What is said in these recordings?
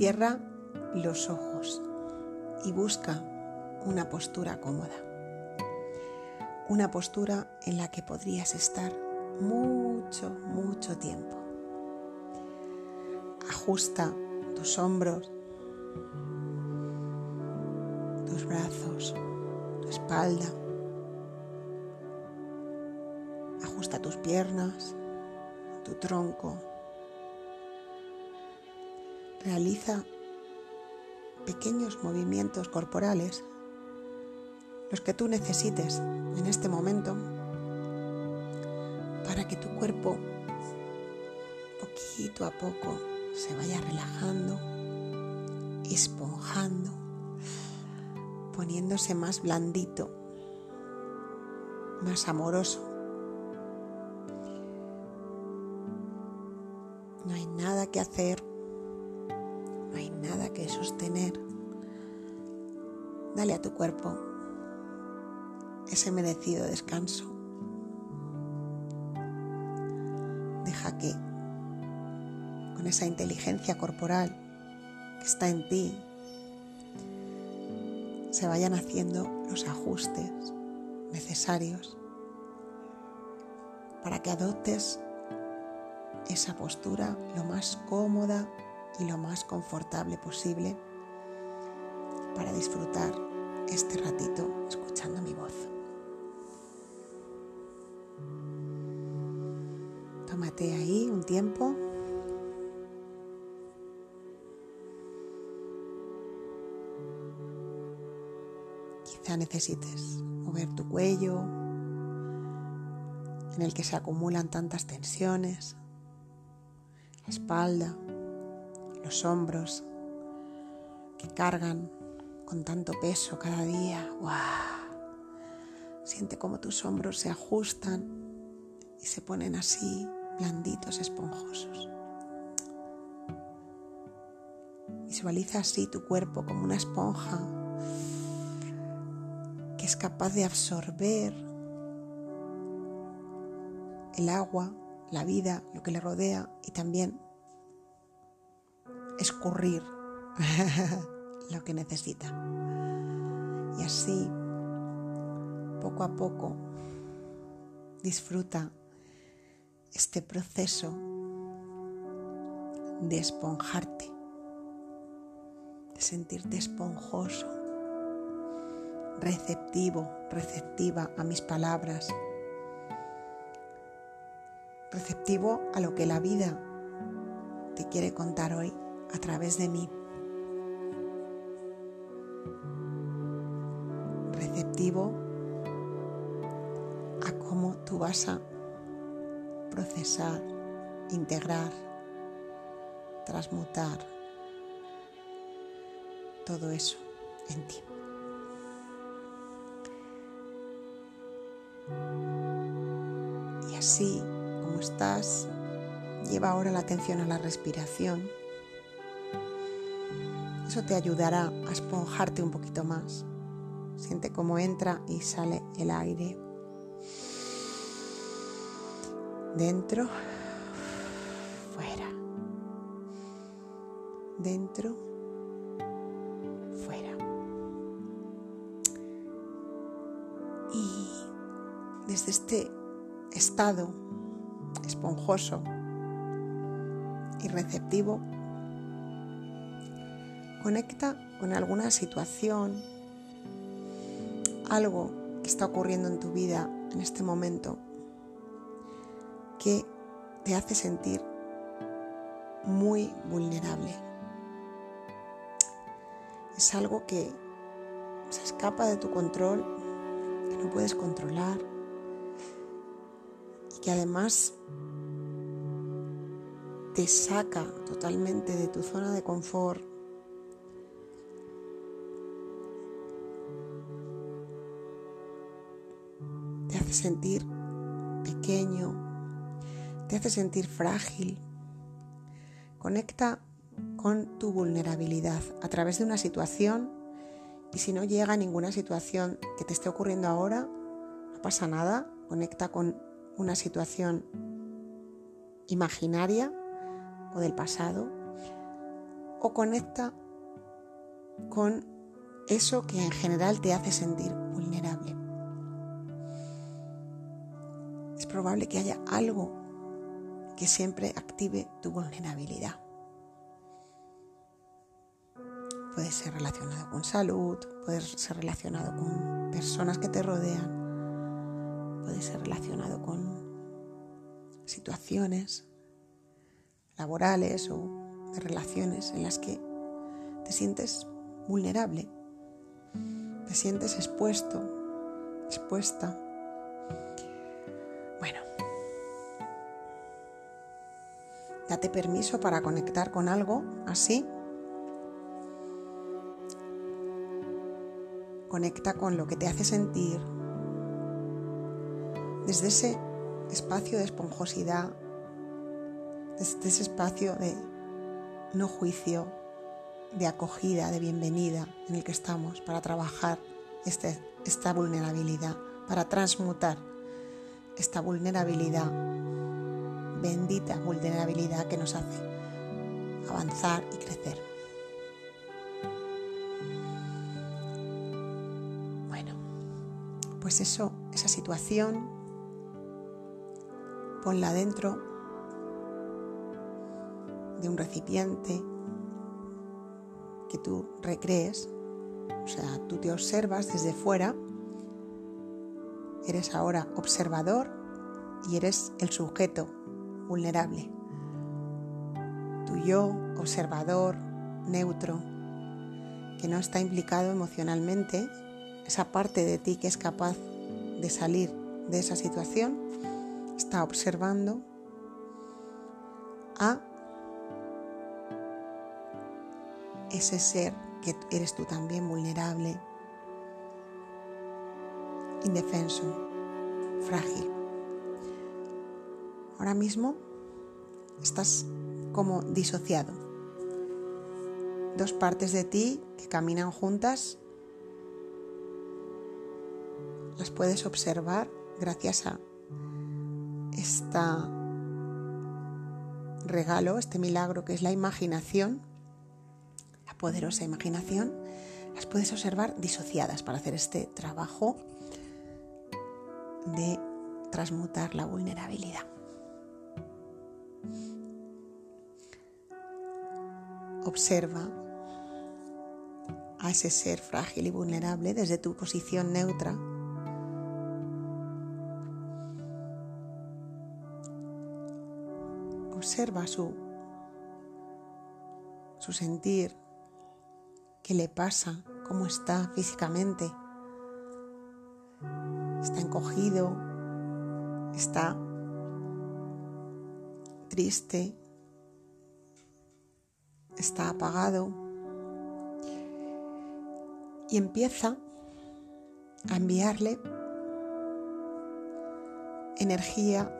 Cierra los ojos y busca una postura cómoda. Una postura en la que podrías estar mucho, mucho tiempo. Ajusta tus hombros, tus brazos, tu espalda. Ajusta tus piernas, tu tronco. Realiza pequeños movimientos corporales, los que tú necesites en este momento, para que tu cuerpo poquito a poco se vaya relajando, esponjando, poniéndose más blandito, más amoroso. No hay nada que hacer, Dale a tu cuerpo ese merecido descanso. Deja que con esa inteligencia corporal que está en ti se vayan haciendo los ajustes necesarios para que adoptes esa postura lo más cómoda y lo más confortable posible para disfrutar este ratito escuchando mi voz. Tómate ahí un tiempo. Quizá necesites mover tu cuello, en el que se acumulan tantas tensiones, la espalda, los hombros que cargan con tanto peso cada día. Siente cómo tus hombros se ajustan y se ponen así blanditos, esponjosos. Visualiza así tu cuerpo como una esponja que es capaz de absorber el agua, la vida, lo que le rodea y también escurrir lo que necesita. Y así, poco a poco, disfruta este proceso de esponjarte, de sentirte esponjoso, receptivo, receptiva a mis palabras, receptivo a lo que la vida te quiere contar hoy a través de mí. A cómo tú vas a procesar, integrar, transmutar todo eso en ti. Y así como estás, lleva ahora la atención a la respiración. Eso te ayudará a esponjarte un poquito más. Siente cómo entra y sale el aire Dentro, fuera. Dentro, fuera. Y desde este estado esponjoso y receptivo, conecta con alguna situación, algo que está ocurriendo en tu vida en este momento que te hace sentir muy vulnerable. Es algo que se escapa de tu control, que no puedes controlar y que además te saca totalmente de tu zona de confort. Hace sentir pequeño, te hace sentir frágil. Conecta con tu vulnerabilidad a través de una situación y si no llega ninguna situación que te esté ocurriendo ahora, no pasa nada, conecta con una situación imaginaria o del pasado o conecta con eso que en general te hace sentir vulnerable. Probable que haya algo que siempre active tu vulnerabilidad. Puede ser relacionado con salud, puede ser relacionado con personas que te rodean, puede ser relacionado con situaciones laborales o relaciones en las que te sientes vulnerable, te sientes expuesto, expuesta. Bueno, date permiso para conectar con algo así. Conecta con lo que te hace sentir desde ese espacio de esponjosidad, desde ese espacio de no juicio, de acogida, de bienvenida en el que estamos para trabajar este, esta vulnerabilidad, para transmutar esta vulnerabilidad, bendita vulnerabilidad que nos hace avanzar y crecer. Bueno, pues eso, esa situación, ponla dentro de un recipiente que tú recrees, o sea, tú te observas desde fuera, eres ahora observador y eres el sujeto vulnerable. Tu yo, observador, neutro, que no está implicado emocionalmente, esa parte de ti que es capaz de salir de esa situación, está observando a ese ser que eres tú también vulnerable, indefenso, frágil. Ahora mismo estás como disociado. Dos partes de ti que caminan juntas las puedes observar gracias a este regalo, este milagro que es la imaginación poderosa imaginación, las puedes observar disociadas para hacer este trabajo de transmutar la vulnerabilidad. Observa a ese ser frágil y vulnerable desde tu posición neutra. Observa su, su sentir, qué le pasa, cómo está físicamente. Está encogido, está triste, está apagado. Y empieza a enviarle energía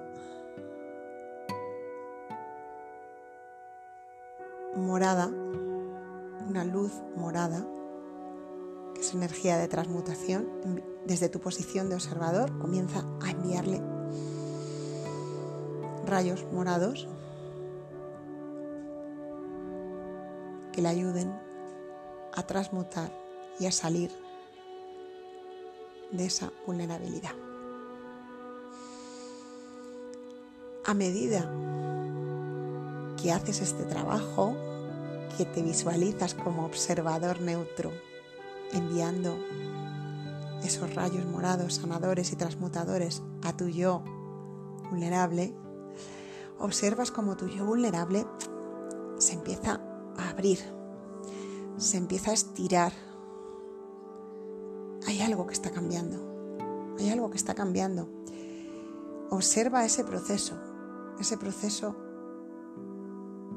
morada una luz morada, que es energía de transmutación, desde tu posición de observador comienza a enviarle rayos morados que le ayuden a transmutar y a salir de esa vulnerabilidad. A medida que haces este trabajo, que te visualizas como observador neutro, enviando esos rayos morados, sanadores y transmutadores a tu yo vulnerable, observas como tu yo vulnerable se empieza a abrir, se empieza a estirar. Hay algo que está cambiando, hay algo que está cambiando. Observa ese proceso, ese proceso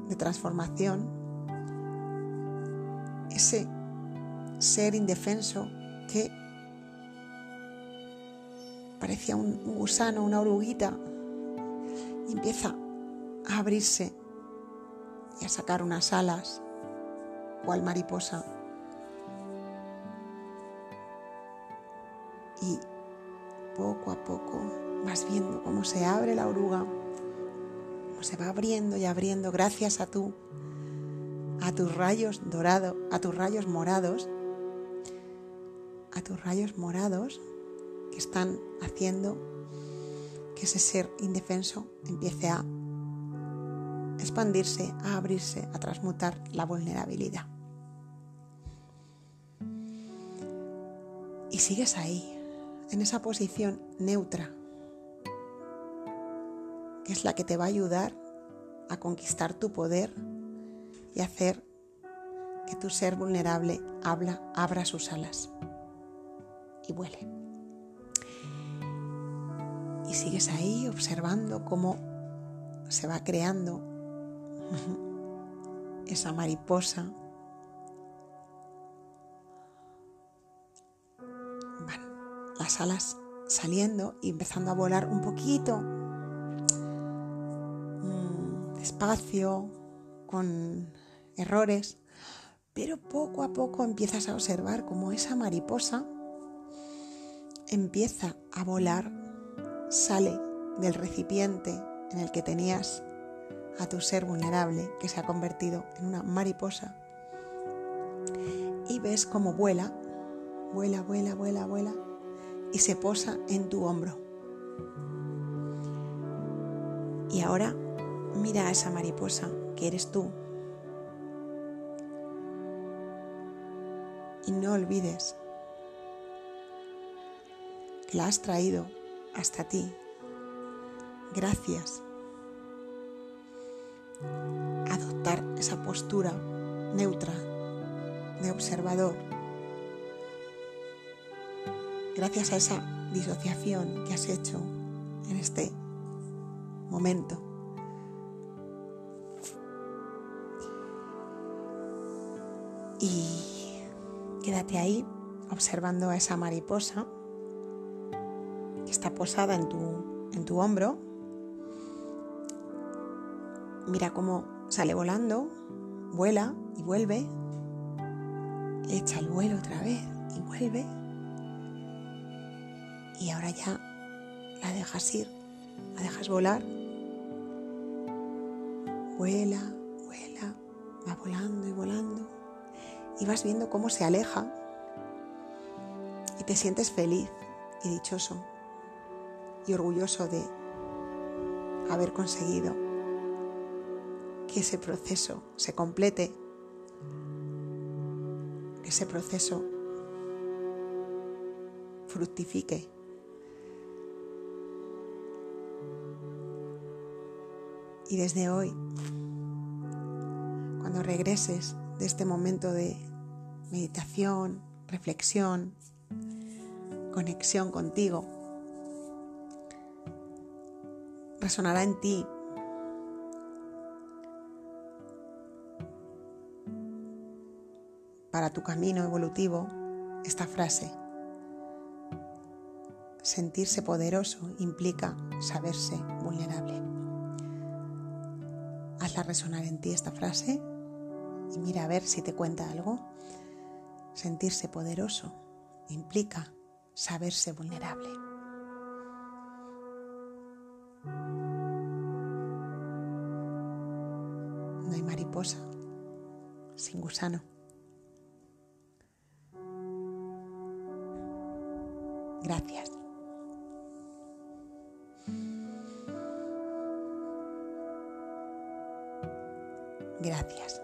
de transformación ese ser indefenso que parecía un, gusano, una oruguita, y empieza a abrirse y a sacar unas alas, cual mariposa. Y poco a poco vas viendo cómo se abre la oruga, cómo se va abriendo y abriendo gracias a tú a tus rayos dorados, a tus rayos morados, a tus rayos morados que están haciendo que ese ser indefenso empiece a expandirse, a abrirse, a transmutar la vulnerabilidad. Y sigues ahí, en esa posición neutra, que es la que te va a ayudar a conquistar tu poder y hacer que tu ser vulnerable habla, abra sus alas y vuele. Sigues ahí observando cómo se va creando esa mariposa. Las alas saliendo y empezando a volar un poquito mm, despacio, con errores, pero poco a poco empiezas a observar cómo esa mariposa empieza a volar, sale del recipiente en el que tenías a tu ser vulnerable que se ha convertido en una mariposa y ves cómo vuela, vuela, vuela, vuela, vuela y se posa en tu hombro. Y ahora mira a esa mariposa que eres tú. Y no olvides que la has traído hasta ti. Gracias. Adoptar esa postura neutra de observador. Gracias a esa disociación que has hecho en este momento. Y quédate ahí observando a esa mariposa está posada en tu, en tu hombro. Mira cómo sale volando, vuela y vuelve. Echa el vuelo otra vez y vuelve. Y ahora ya la dejas ir, la dejas volar. Vuela, vuela, va volando y volando y vas viendo cómo se aleja y te sientes feliz y dichoso y orgulloso de haber conseguido que ese proceso se complete, que ese proceso fructifique. Y desde hoy, cuando regreses de este momento de meditación, reflexión, conexión contigo. Resonará en ti para tu camino evolutivo esta frase. Sentirse poderoso implica saberse vulnerable. Hazla resonar en ti esta frase y mira a ver si te cuenta algo. Sentirse poderoso implica saberse vulnerable. Sin gusano. Gracias. Gracias.